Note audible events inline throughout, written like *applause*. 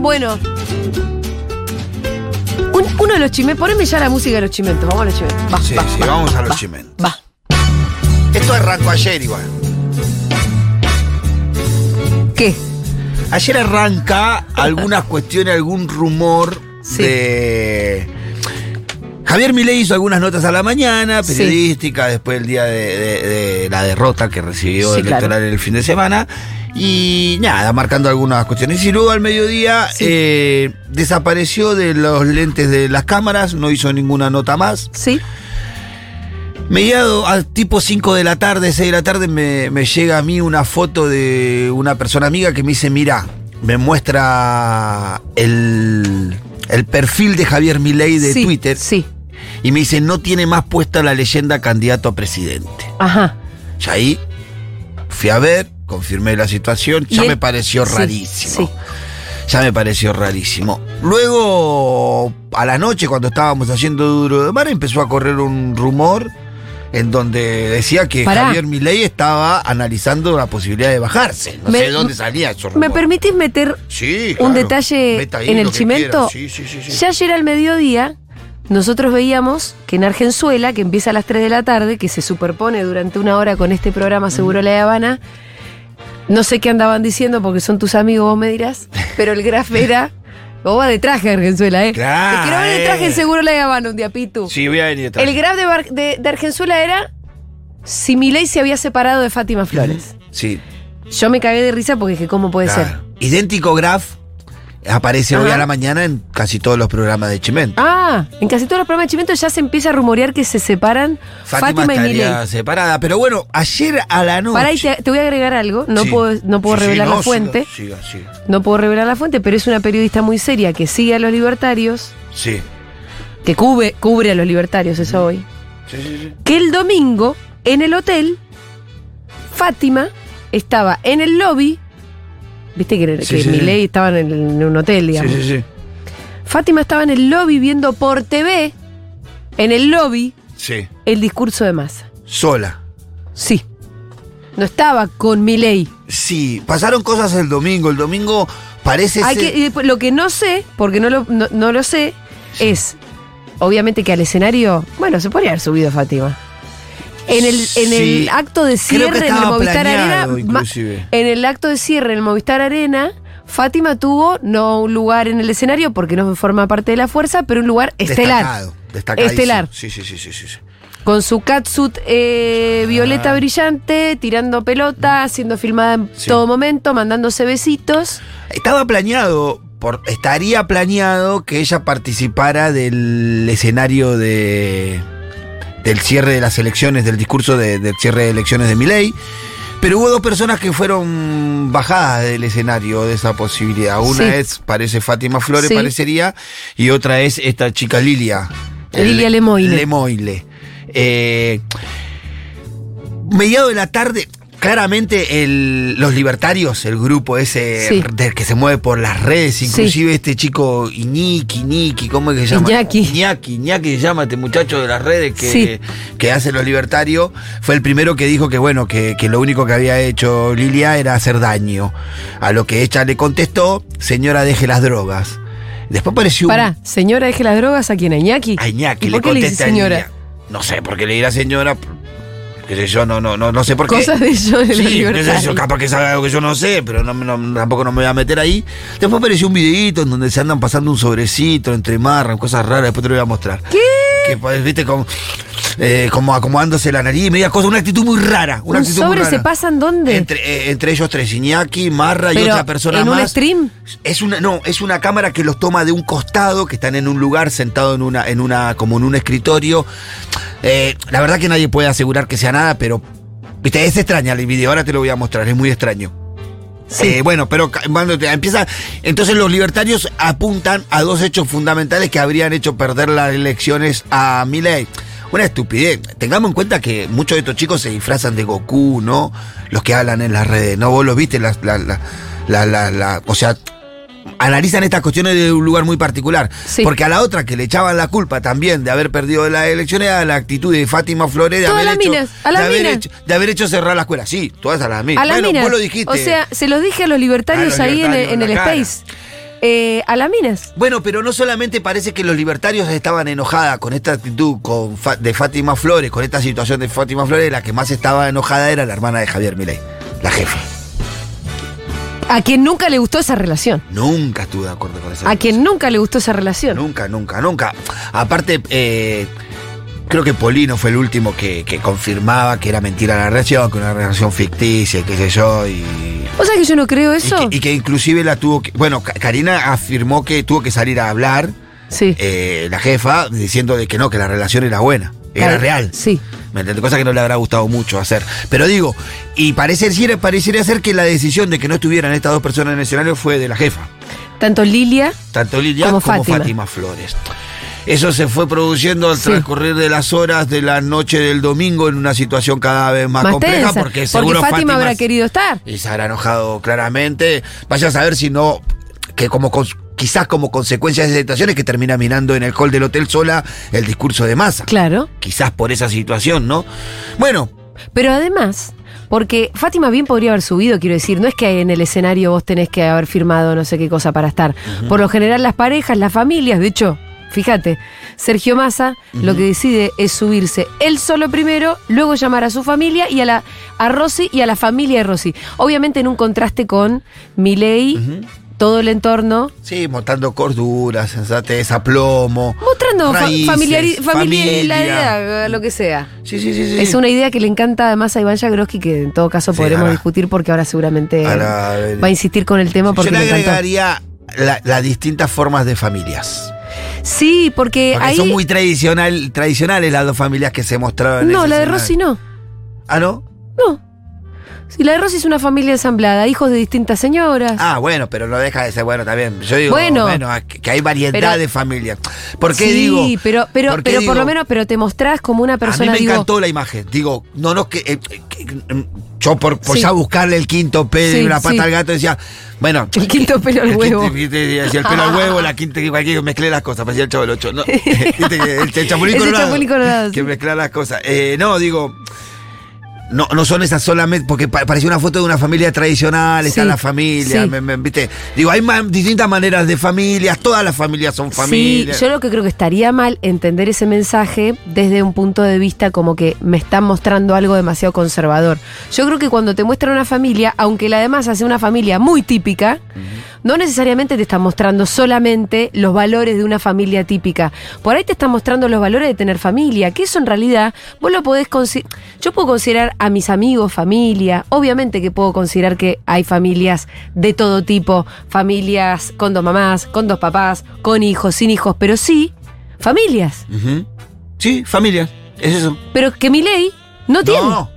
tan bueno. Un- uno de los chimentos. Poneme ya la música de los chimentos. Vamos a los chimentos. Va, Sí, va, sí, va, vamos a los chimentos. Va. Esto arrancó ayer igual. ¿Qué? Ayer arranca algunas *laughs* cuestiones, algún rumor Sí. de. Javier Milei hizo algunas notas a la mañana, Sí. periodística, después del día de, de- de la derrota que recibió Sí, electoral claro. el fin de semana. Y nada, marcando algunas cuestiones. Y luego al mediodía Sí. eh, desapareció de los lentes de las cámaras, no hizo ninguna nota más. ¿Sí? Mediado a tipo 5 de la tarde, 6 de la tarde, me, me llega a mí una foto de una persona amiga que me dice, mira, me muestra el, el perfil de Javier Milei de sí, Twitter Sí. y me dice, no tiene más puesta la leyenda candidato a presidente. Ajá. Y ahí fui a ver, confirmé la situación, ya me pareció sí, rarísimo. sí. Ya me pareció rarísimo. Luego, a la noche, cuando estábamos haciendo Duro de Mar, empezó a correr un rumor en donde decía que Pará. Javier Milei estaba analizando la posibilidad de bajarse. No Me- sé de dónde salía eso. ¿Me permitís meter Sí, un detalle en el chimento? quiera. Sí, sí, sí, sí. Ya ayer al mediodía, nosotros veíamos que en Argenzuela, que empieza a las 3 de la tarde, que se superpone durante una hora con este programa Seguro La Habana, no sé qué andaban diciendo porque son tus amigos, vos me dirás, pero el graf era. Vos vas de traje, Argenzuela, ¿eh? Claro, Te quiero ver de traje eh. Seguro La Habana un día, Pitu. Sí, voy a venir detrás. El graf de, Bar- de, de Argenzuela era si Milei se había separado de Fátima Flores. Sí, Yo me cagué de risa porque dije, ¿cómo puede claro. ser? Idéntico graph aparece hoy a la mañana en casi todos los programas de Chimento. Ah, en casi todos los programas de Chimento ya se empieza a rumorear que se separan Fátima, y Milei. separada. Pero bueno, ayer a la noche. Pará, y te, te voy a agregar algo. No Sí. puedo, no puedo Sí, sí, revelar no, la fuente. Siga, siga, siga. No puedo revelar la fuente, pero es una periodista muy seria que sigue a los libertarios, Sí. que cubre, cubre a los libertarios, eso hoy. Sí, sí, sí. Que el domingo, en el hotel, Fátima estaba en el lobby. Viste que, Sí, que sí, sí. Milei estaba en, el- en un hotel, Sí, digamos. sí, sí. Fátima estaba en el lobby viendo por TV, en el lobby, Sí. el discurso de masa. Sola. Sí. No estaba con Milei. Sí, pasaron cosas el domingo. El domingo parece Hay ser. que, lo que no sé, porque no lo, no, no lo sé, es obviamente que al escenario, bueno, se podría haber subido Fátima. En el, en Sí. el acto de cierre en el Movistar Arena, inclusive. en el acto de cierre en el Movistar Arena, Fátima tuvo no un lugar en el escenario porque no forma parte de la fuerza, pero un lugar estelar. Destacado. Estelar. Sí, sí, sí, sí, sí. Con su catsuit eh, violeta brillante, tirando pelota, siendo filmada en Sí. todo momento, mandándose besitos. Estaba planeado, por, estaría planeado que ella participara del escenario de del cierre de las elecciones, del discurso de- del cierre de elecciones de Milei. Pero hubo dos personas que fueron bajadas del escenario de esa posibilidad. Una Sí. es, parece Fátima Flores, Sí. parecería, y otra es esta chica Lilia. Lilia El- Lemoine. Lemoine. Eh, mediado de la tarde, claramente el- los libertarios, el grupo ese Sí. del que se mueve por las redes, inclusive este chico Iñaki, Iñaki, ¿cómo es que se llama? Iñaki. Iñaki, Iñaki se llama este muchacho de las redes que, Sí. que hace los libertarios, fue el primero que dijo que bueno, que, que lo único que había hecho Lilia era hacer daño. A lo que ella le contestó, señora, deje las drogas. Después apareció un- Pará, señora, deje las drogas a quien, a Iñaki. a Iñaki ¿Y le por qué le dice contesta a señora? No sé, porque le dirá señora, qué sé yo, no, no, no, no sé por qué. Cosas de ellos de Sí, qué sé libertarios. yo, capaz que sabe algo que yo no sé, pero no, no- tampoco no me voy a meter ahí. Después apareció un videito en donde se andan pasando un sobrecito entre marras, cosas raras, después te lo voy a mostrar. ¿Qué? Que pues, viste como, eh, como acomodándose la nariz, media cosa, una actitud muy rara. Una ¿Un actitud muy sobre se pasan dónde? Entre, eh, entre ellos tres, Iñaki, Marra y Pero, otra persona ¿en un más. stream? Es una, no, es una cámara que los toma de un costado, que están en un lugar sentado en una, en una, como en un escritorio. Eh, la verdad que nadie puede asegurar que sea nada, pero viste, es extraña el video, ahora te lo voy a mostrar, es muy extraño. Sí. Eh, bueno, pero te- empieza. Entonces los libertarios apuntan a dos hechos fundamentales que habrían hecho perder las elecciones a Milei. Una estupidez. Tengamos en cuenta que muchos de estos chicos se disfrazan de Goku, ¿no? Los que hablan en las redes, ¿no? Vos los viste, las, la, la, la, la- la- o sea, analizan estas cuestiones de un lugar muy particular. Sí. Porque a la otra que le echaban la culpa también de haber perdido las elecciones a la actitud de Fátima Flores de Todas haber las hecho, minas, de haber hecho de haber hecho cerrar la escuela. Sí, todas a las minas. A bueno, vos lo dijiste. O sea, se los dije a los libertarios A los ahí en en en el cara. Space. Eh, a las minas. Bueno, pero no solamente parece que los libertarios estaban enojadas con esta actitud con Fa- de Fátima Flores, con esta situación de Fátima Flores, la que más estaba enojada era la hermana de Javier Milei, la jefa. A quien nunca le gustó esa relación. Nunca estuve de acuerdo con esa A quien nunca le gustó esa relación. Nunca, nunca, nunca. Aparte, eh, creo que Polino fue el último que, que confirmaba que era mentira la relación, que una relación ficticia, qué sé yo, y, ¿Vos sabés que yo no creo y eso? que, y que inclusive la tuvo que... Bueno, Ka- Karina afirmó que tuvo que salir a hablar, sí. eh, la jefa, diciendo de que no, que la relación era buena, era Claro, real. Sí. ¿Me entiendes? Cosa que no le habrá gustado mucho hacer. Pero digo, y pareciera, pareciera ser que la decisión de que no estuvieran estas dos personas en el escenario fue de la jefa. Tanto Lilia tanto Lilia Como como, Fátima. Fátima. Flores. Eso se fue produciendo al Sí. transcurrir de las horas de la noche del domingo en una situación cada vez más, más compleja tensa. porque seguro Fátima habrá s- querido estar. y se habrá enojado claramente. Vaya a saber si no que como quizás como consecuencia de esa situación es que termina mirando en el hall del hotel sola el discurso de masa. Claro. Quizás por esa situación, ¿no? Bueno, Pero además, porque Fátima bien podría haber subido, quiero decir, no es que en el escenario vos tenés que haber firmado no sé qué cosa para estar. Por lo general las parejas, las familias, de hecho, fíjate, Sergio Massa lo que decide es subirse él solo primero, luego llamar a su familia y a la a Rosy y a la familia de Rosy. Obviamente en un contraste con Milei, todo el entorno, sí, mostrando cordura, sensatez, aplomo. mostrando fa- raíces, familiari- familia. familiaridad, lo que sea. Sí, sí, sí, sí. Es una idea que le encanta además a Iván Jagroski, que en todo caso Sí, podremos ahora- discutir porque ahora seguramente Ahora, va a insistir con el tema porque Yo le agregaría la- las distintas formas de familias. Sí, porque, Porque ahí. son muy tradicional, tradicionales las dos familias que se mostraron. no, la de. Rosy no. Ah, ¿no? No. Sí, la de Rosy es una familia ensamblada, hijos de distintas señoras. Ah, bueno, pero no deja de ser bueno también. Yo digo, Bueno. bueno, que que hay variedad Pero- de familias. ¿Por qué sí, digo? pero, pero, ¿por pero por lo menos, pero te mostrás como una A mí persona, me digo. encantó la imagen. Digo, no, no, que, eh, que- yo por, por Sí. ya buscarle el quinto pelo Sí, y una pata sí. al gato decía, bueno. El quinto pelo al el huevo. quinto- viste, decía el pelo al huevo, la quinta, cualquier, mezclé las cosas, parecía el chavo del ocho. ¿no? *laughs* Que el, el *laughs* chapulín colorado. chapulín colorado, Que sí. mezclar las cosas. Eh, no, digo. No, no son esas solamente, porque pa- parecía una foto de una familia tradicional, está Sí, la familia, sí. me- me- ¿viste? Digo, hay distintas maneras de familias, todas las familias son familias. Sí, yo lo que creo que estaría mal entender ese mensaje desde un punto de vista como que me están mostrando algo demasiado conservador. Yo creo que cuando te muestran una familia, aunque la demás hace una familia muy típica, no necesariamente te está mostrando solamente los valores de una familia típica. Por ahí te está mostrando los valores de tener familia, que eso en realidad vos lo podés considerar. Yo puedo considerar a mis amigos familia. Obviamente que puedo considerar que hay familias de todo tipo, familias con dos mamás, con dos papás, con hijos, sin hijos, pero sí, familias. Sí, familias, es eso. Pero que mi ley no tiene. No.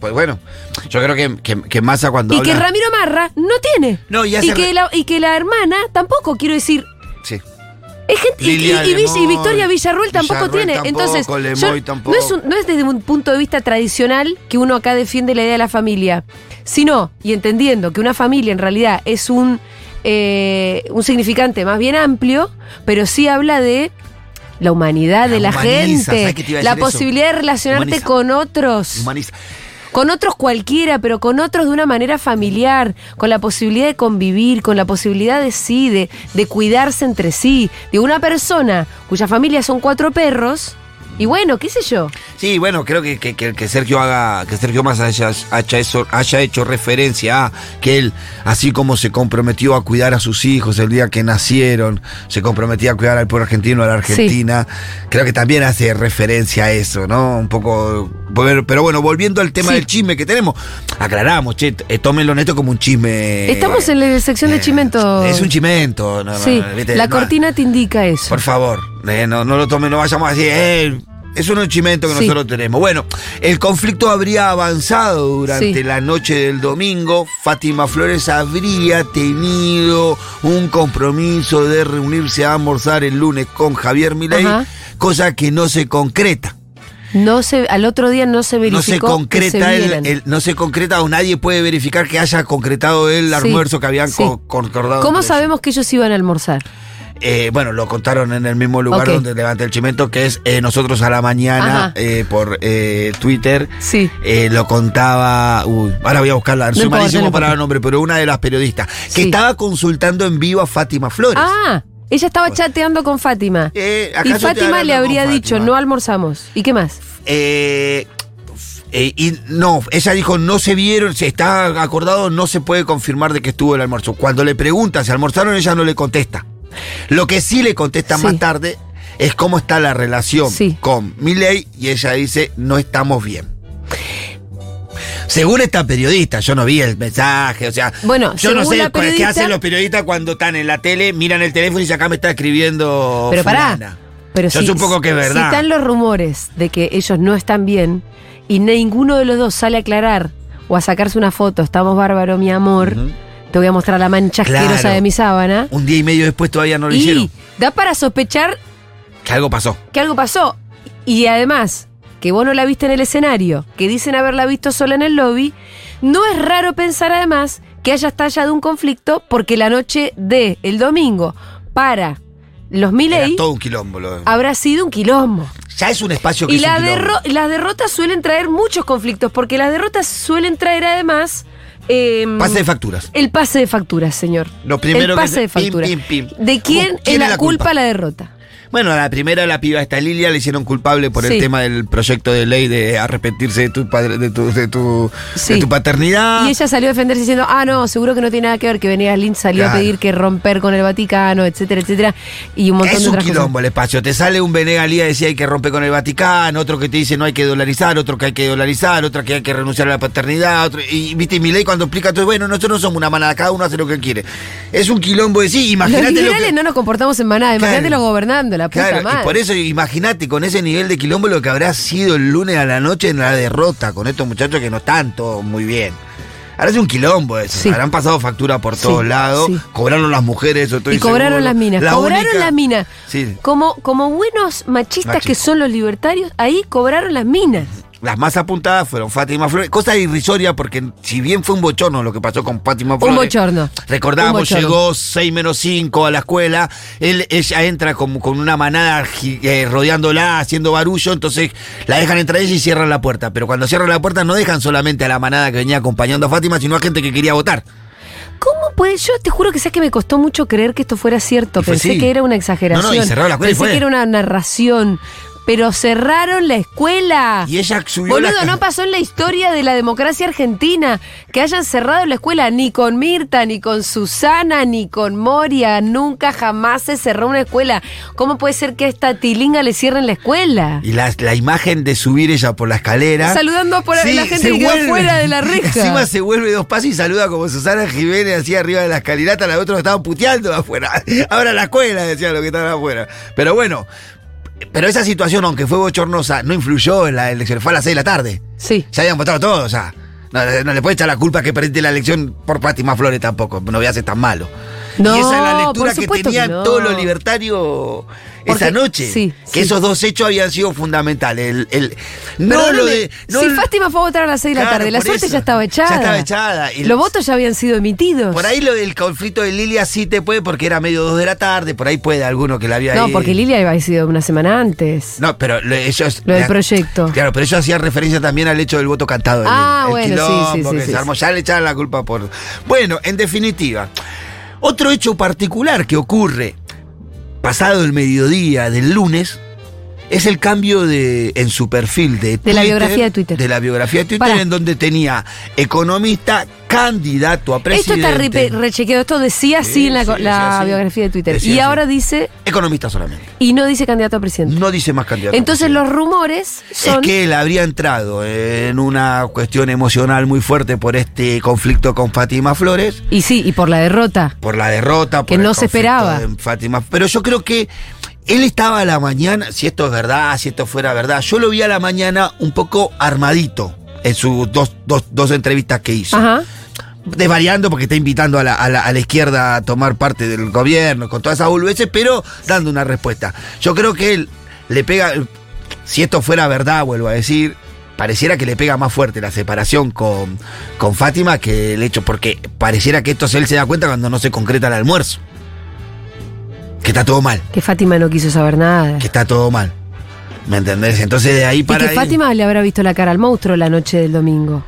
Pues bueno, yo creo que, que, que Massa cuando y que Ramiro Marra no tiene. No, y y, hace que re- la, y que la hermana tampoco, quiero decir. Sí. Es gente, y- y, y y Victoria Villarruel tampoco Villarruel tiene. tampoco, Entonces, yo- tampoco. No, es un- no es desde un punto de vista tradicional que uno acá defiende la idea de la familia, sino, y entendiendo que una familia en realidad es un, eh, un significante más bien amplio, pero sí habla de la humanidad La de la humaniza, gente, ¿sabes qué te iba a la eso? posibilidad de relacionarte Humaniza. con otros. Humaniza. Con otros cualquiera, pero con otros de una manera familiar, con la posibilidad de convivir, con la posibilidad de sí, de, de cuidarse entre sí. De una persona cuya familia son cuatro perros, y bueno, qué sé yo. Sí, bueno, creo que, que, que- Sergio haga, que Sergio Massa haya, haya eso- haya hecho referencia a que él, así como se comprometió a cuidar a sus hijos el día que nacieron, se comprometía a cuidar al pueblo argentino, a la Argentina, creo que también hace referencia a eso, ¿no? Un poco. Pero, bueno, volviendo al tema Sí. del chisme que tenemos, aclaramos, che, eh, tómenlo neto como un chisme. Estamos en la sección de eh, chimento. Es un chimento, no, no, Sí, ¿viste? la No, cortina te indica eso. por favor, eh, no, no lo tomen, no vayamos así, eh, es un chimento que Sí. nosotros tenemos. Bueno, el conflicto habría avanzado durante Sí. la noche del domingo. Fátima Flores habría tenido un compromiso de reunirse a almorzar el lunes con Javier Milei, Ajá. cosa que no se concreta. No se, al otro día no se verificó No se que concreta se el, el- no se concreta o nadie puede verificar que haya concretado el Sí, almuerzo que habían co- concordado. ¿Cómo ellos. sabemos que ellos iban a almorzar? Eh, bueno, lo contaron en el mismo lugar donde levanta el chimento, que es eh, Nosotros a la Mañana eh, por Twitter. Sí. Lo contaba. Uy, ahora voy a buscarla. Soy importa, malísimo no para el nombre, pero una de las periodistas. Que Sí. estaba consultando en vivo a Fátima Flores. Ah, ella estaba chateando con Fátima. Y ¿acaso te Fátima le habría Fátima? dicho, no almorzamos. ¿Y qué más? Eh, eh, y no, ella dijo, no se vieron, si está acordado, no se puede confirmar de que estuvo el almuerzo. Cuando le pregunta si almorzaron, ella no le contesta. Lo que sí le contesta Sí. más tarde es cómo está la relación Sí. con Milei y ella dice, no estamos bien. Según esta periodista, yo no vi el mensaje, o sea, Bueno, yo no sé qué hacen los periodistas cuando están en la tele, miran el teléfono y dicen, acá me está escribiendo Pero pará. fulana". Pero Yo si, supongo que es verdad. Si están los rumores de que ellos no están bien y ninguno de los dos sale a aclarar o a sacarse una foto, estamos bárbaro, mi amor. Te voy a mostrar la mancha Claro. asquerosa de mi sábana. Un día y medio después todavía no lo y hicieron. da para sospechar Que algo pasó. que algo pasó. Y además, que vos no la viste en el escenario, que dicen haberla visto sola en el lobby, no es raro pensar además que haya estallado un conflicto porque la noche de el domingo para los Era Milei todo un quilombo. lo- habrá sido un quilombo. Ya es un espacio que Y es la un quilombo. derro- las derrotas suelen traer muchos conflictos, porque las derrotas suelen traer además. Em, Pase de facturas. El pase de facturas, señor. Lo primero el pase se- de facturas. pim, pim. ¿De quién, ¿Quién es es la, la culpa culpa? la derrota? Bueno, a la primera, la piba esta Lilia, le hicieron culpable por Sí. el tema del proyecto de ley de arrepentirse de tu padre, de tu, de tu, Sí. de tu paternidad. Y ella salió a defenderse diciendo, ah, no, seguro que no tiene nada que ver, que Venegas Lynch salió Claro. a pedir que romper con el Vaticano, etcétera, etcétera. Y un montón es de un quilombo cosas. el espacio. Te sale un Venegas Lía decía hay que romper con el Vaticano, otro que te dice no hay que dolarizar, otro que hay que dolarizar, otro que hay que renunciar a la paternidad. Otro, y viste, mi ley cuando explica todo, bueno, nosotros no somos una manada, cada uno hace lo que quiere. Es un quilombo de sí, Los imagínate lo liberales que. no nos comportamos en manada, imagínate Claro. los gobernando, la puta Claro, madre. y por eso imagínate con ese nivel de quilombo lo que habrá sido el lunes a la noche en la derrota con estos muchachos que no están todos muy bien. Ahora es un quilombo eso. Sí. Habrán pasado factura por Sí, todos lados. sí. Cobraron las mujeres, eso estoy Y cobraron seguro. las minas, La cobraron única- las minas. Sí. Como, como buenos machistas que son los libertarios, ahí cobraron las minas. Las más apuntadas fueron Fátima Flores. Cosa irrisoria porque si bien fue un bochorno lo que pasó con Fátima Flores. Un bochorno. Recordábamos, llegó 6 menos 5 a la escuela. Él, ella entra como con una manada eh, rodeándola, haciendo barullo. Entonces la dejan entrar ella y cierran la puerta. Pero cuando cierran la puerta no dejan solamente a la manada que venía acompañando a Fátima, sino a gente que quería votar. ¿Cómo puede? Yo te juro que sé que me costó mucho creer que esto fuera cierto. Fue Pensé que era una exageración. No, no, y la y Pensé que era una narración. Pero cerraron la escuela. Y ella subió Boludo, la- no pasó en la historia de la democracia argentina que hayan cerrado la escuela ni con Mirta, ni con Susana, ni con Moria. Nunca jamás se cerró una escuela. ¿Cómo puede ser que a esta tilinga le cierren la escuela? Y la, la imagen de subir ella por la escalera. Saludando por la gente que quedó vuelve. fuera de la *laughs* reja. Encima se vuelve dos pasos y saluda como Susana Jiménez así arriba de la escalinata. Los otros estaban puteando afuera. *laughs* Ahora la escuela decía lo que estaban afuera. Pero bueno, pero esa situación, aunque fue bochornosa, no influyó en la elección. Fue a las 6 de la tarde. Sí. Ya habían votado todos, o sea. No, no le puede echar la culpa que perdiste la elección por Fátima Flores tampoco. No voy a ser tan malo. No, y esa es la lectura que supuesto que tenían no. todos los libertarios Porque- esa noche. sí, que sí. esos dos hechos habían sido fundamentales. El, el- no lo de. no si el- Fátima fue a votar a las 6 de la tarde, la suerte eso. ya estaba echada. Ya estaba echada. Los votos ya habían sido emitidos. Por ahí lo del conflicto de Lilia sí te puede porque era medio dos de la tarde, por ahí puede alguno que la había No, ahí. porque Lilia había sido una semana antes. No, pero lo- ellos. Lo del proyecto. Claro, pero ellos hacían referencia también al hecho del voto cantado. Ah, bueno, sí, quilombo sí, sí, que sí, se armó. Ya le echaban la culpa por. Bueno, en definitiva, otro hecho particular que ocurre pasado el mediodía del lunes. Es el cambio de en su perfil de De la biografía de Twitter. De la biografía de Twitter, en donde tenía economista, candidato a Esto presidente. está re- rechequeado, esto decía así Sí, en la, sí, la decía así. biografía de Twitter. Decía y así. ahora dice, Economista solamente. y no dice candidato a presidente. No dice más candidato. Entonces los rumores son... Es que él habría entrado en una cuestión emocional muy fuerte por este conflicto con Fátima Flores, Y sí, y por la derrota. por la derrota, por Que el no se esperaba. de Fátima. Pero yo creo que él estaba a la mañana, si esto es verdad, si esto fuera verdad, yo lo vi a la mañana un poco armadito en sus dos, dos, dos entrevistas que hizo. Ajá. Desvariando porque está invitando a la, a la- a la izquierda a tomar parte del gobierno con todas esas boludeces, pero dando una respuesta. Yo creo que él le pega, si esto fuera verdad, vuelvo a decir, pareciera que le pega más fuerte la separación con, con Fátima que el hecho, porque pareciera que esto él se da cuenta cuando no se concreta el almuerzo. Que está todo mal. Que Fátima no quiso saber nada. Que está todo mal. ¿Me entendés? Entonces de ahí y para. que ahí- Fátima le habrá visto la cara al monstruo la noche del domingo.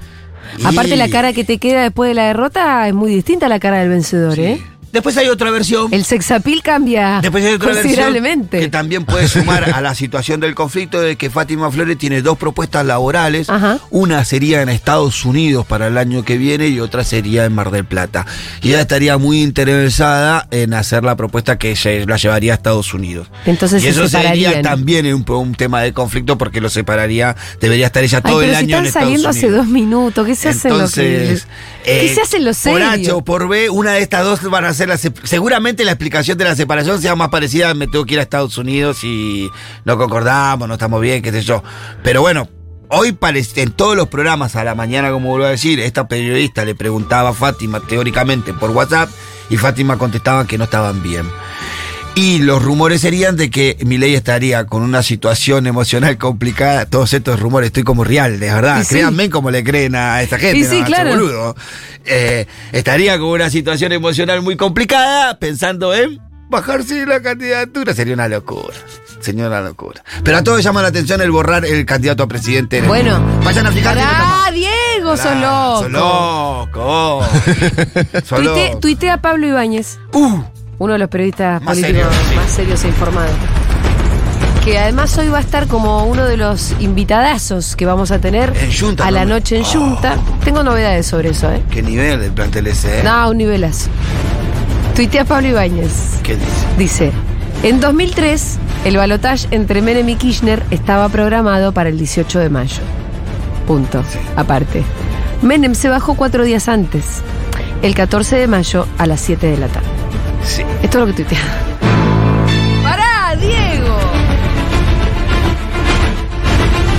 Y- Aparte, la cara que te queda después de la derrota es muy distinta a la cara del vencedor, ¿eh? Después hay otra versión. El sexapil cambia Después hay otra versión considerablemente. que también puede sumar a la situación del conflicto de que Fátima Flores tiene dos propuestas laborales. Ajá. Una sería en Estados Unidos para el año que viene y otra sería en Mar del Plata. Y ella estaría muy interesada en hacer la propuesta que se la llevaría a Estados Unidos. Entonces y se eso sería también un, un tema de conflicto porque lo separaría, debería estar ella Ay, todo pero el si año en están Estados saliendo Unidos. hace dos minutos, ¿qué se hacen lo que.? Entonces, ¿Qué eh, se hacen los Por H o por B, una de estas dos van a ser Seguramente la explicación de la separación sea más parecida me tengo que ir a Estados Unidos y no concordamos, no estamos bien, qué sé yo. Pero bueno, hoy en todos los programas a la mañana, como vuelvo a decir, esta periodista le preguntaba a Fátima teóricamente por WhatsApp y Fátima contestaba que no estaban bien. Y los rumores serían de que Milei estaría con una situación emocional complicada. Todos estos rumores, estoy como real, de verdad. Y sí. Créanme como le creen a esta gente. Y sí, no, claro. boludo. Eh, estaría con una situación emocional muy complicada, pensando en bajarse la candidatura. Sería una locura. Sería una locura. Pero a todos llama la atención el borrar el candidato a presidente. Bueno. vayan a fijarse. ¡Ah, Diego, sos Pará, Sos loco! loco. *laughs* Sos Tuite- loco. Tuitea a Pablo Ibáñez, Uh, uno de los periodistas Más políticos serio, sí. más serios e informados. Que además hoy va a estar como uno de los invitadazos que vamos a tener En Junta a la noche en Junta. Tengo novedades sobre eso, ¿eh? qué nivel del plantel ese, ¿eh? No, un nivelazo. Tuitea Pablo Ibáñez. ¿Qué dice? Dice, en 2003 el balotaje entre Menem y Kirchner estaba programado para el 18 de mayo. Punto. Sí. Aparte. Menem se bajó cuatro días antes, el 14 de mayo a las 7 de la tarde. Sí. Esto es lo que tuitea. ¡Pará, Diego!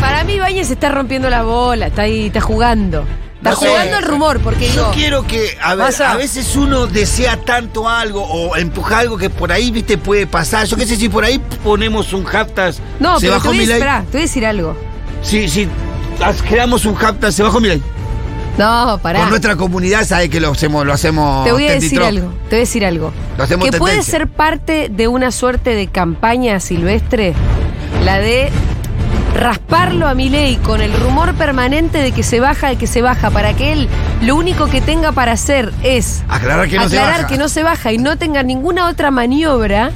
Para mí Ibáñez está rompiendo la bola, está ahí, está jugando. Está No sé. jugando el rumor, porque Yo digo, quiero que, a, ver, Pasa. a veces uno desea tanto algo o empuja algo que por ahí, viste, puede pasar. Yo qué sé, si por ahí ponemos un hashtag, no, se pero te voy, a te voy a decir algo. Si, si as- creamos un hashtag, se bajó mi ley. No, pará. Con nuestra comunidad, sabe que lo hacemos, lo hacemos. Te voy a decir Trop. algo, te voy a decir algo. Lo hacemos Que puede ser parte de una suerte de campaña silvestre, la de rasparlo a Milei con el rumor permanente de que se baja, de que se baja, para que él lo único que tenga para hacer es Aclarar que no se baja. que no se baja y no tenga ninguna otra maniobra,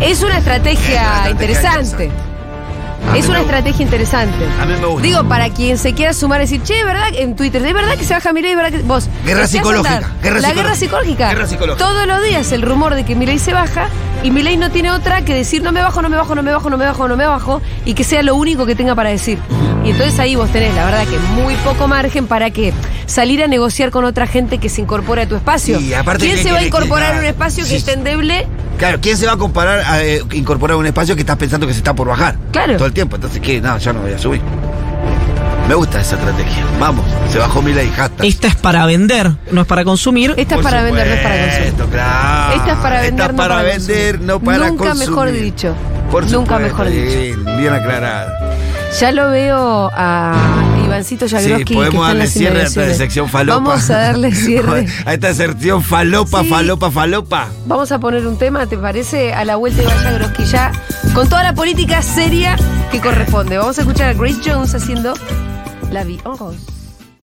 es una estrategia, Es una estrategia interesante. Es una estrategia interesante. A mí me gusta. Digo, para quien se quiera sumar y decir, che, ¿verdad? En Twitter, ¿de verdad que se baja Milei? ¿verdad que vos? Guerra psicológica, guerra la guerra psicológica. Guerra psicológica. Todos los días el rumor de que Milei se baja y Milei no tiene otra que decir no me bajo, no me bajo, no me bajo, no me bajo, no me bajo y que sea lo único que tenga para decir. Y entonces ahí vos tenés, la verdad, que muy poco margen para que salir a negociar con otra gente que se incorpore a tu espacio. Y aparte ¿Quién que- se va a incorporar a un espacio sí, que esté endeble? Claro, ¿quién se va a comparar a eh, incorporar un espacio que estás pensando que se está por bajar? Claro. Todo el tiempo. Entonces, ¿qué? No, yo no voy a subir. Me gusta esa estrategia. Vamos, se bajó mi ley. Esta es para vender, no es para consumir. Esta es Por para vender, no es para consumir. supuesto, claro. Esta es para vender, Esta es no para para vender, consumir. no para Nunca consumir. mejor dicho. Por Nunca supuesto, mejor dicho. Bien, bien aclarado. Ya lo veo a Ivancito Jagroski. Sí, podemos darle cierre a esta sección falopa. Vamos a darle *laughs* cierre. a esta sección falopa, Sí. falopa, falopa. Vamos a poner un tema, ¿te parece? A la vuelta de Jagroski ya, con toda la política seria que corresponde. Vamos a escuchar a Grace Jones haciendo La Vie en Rose.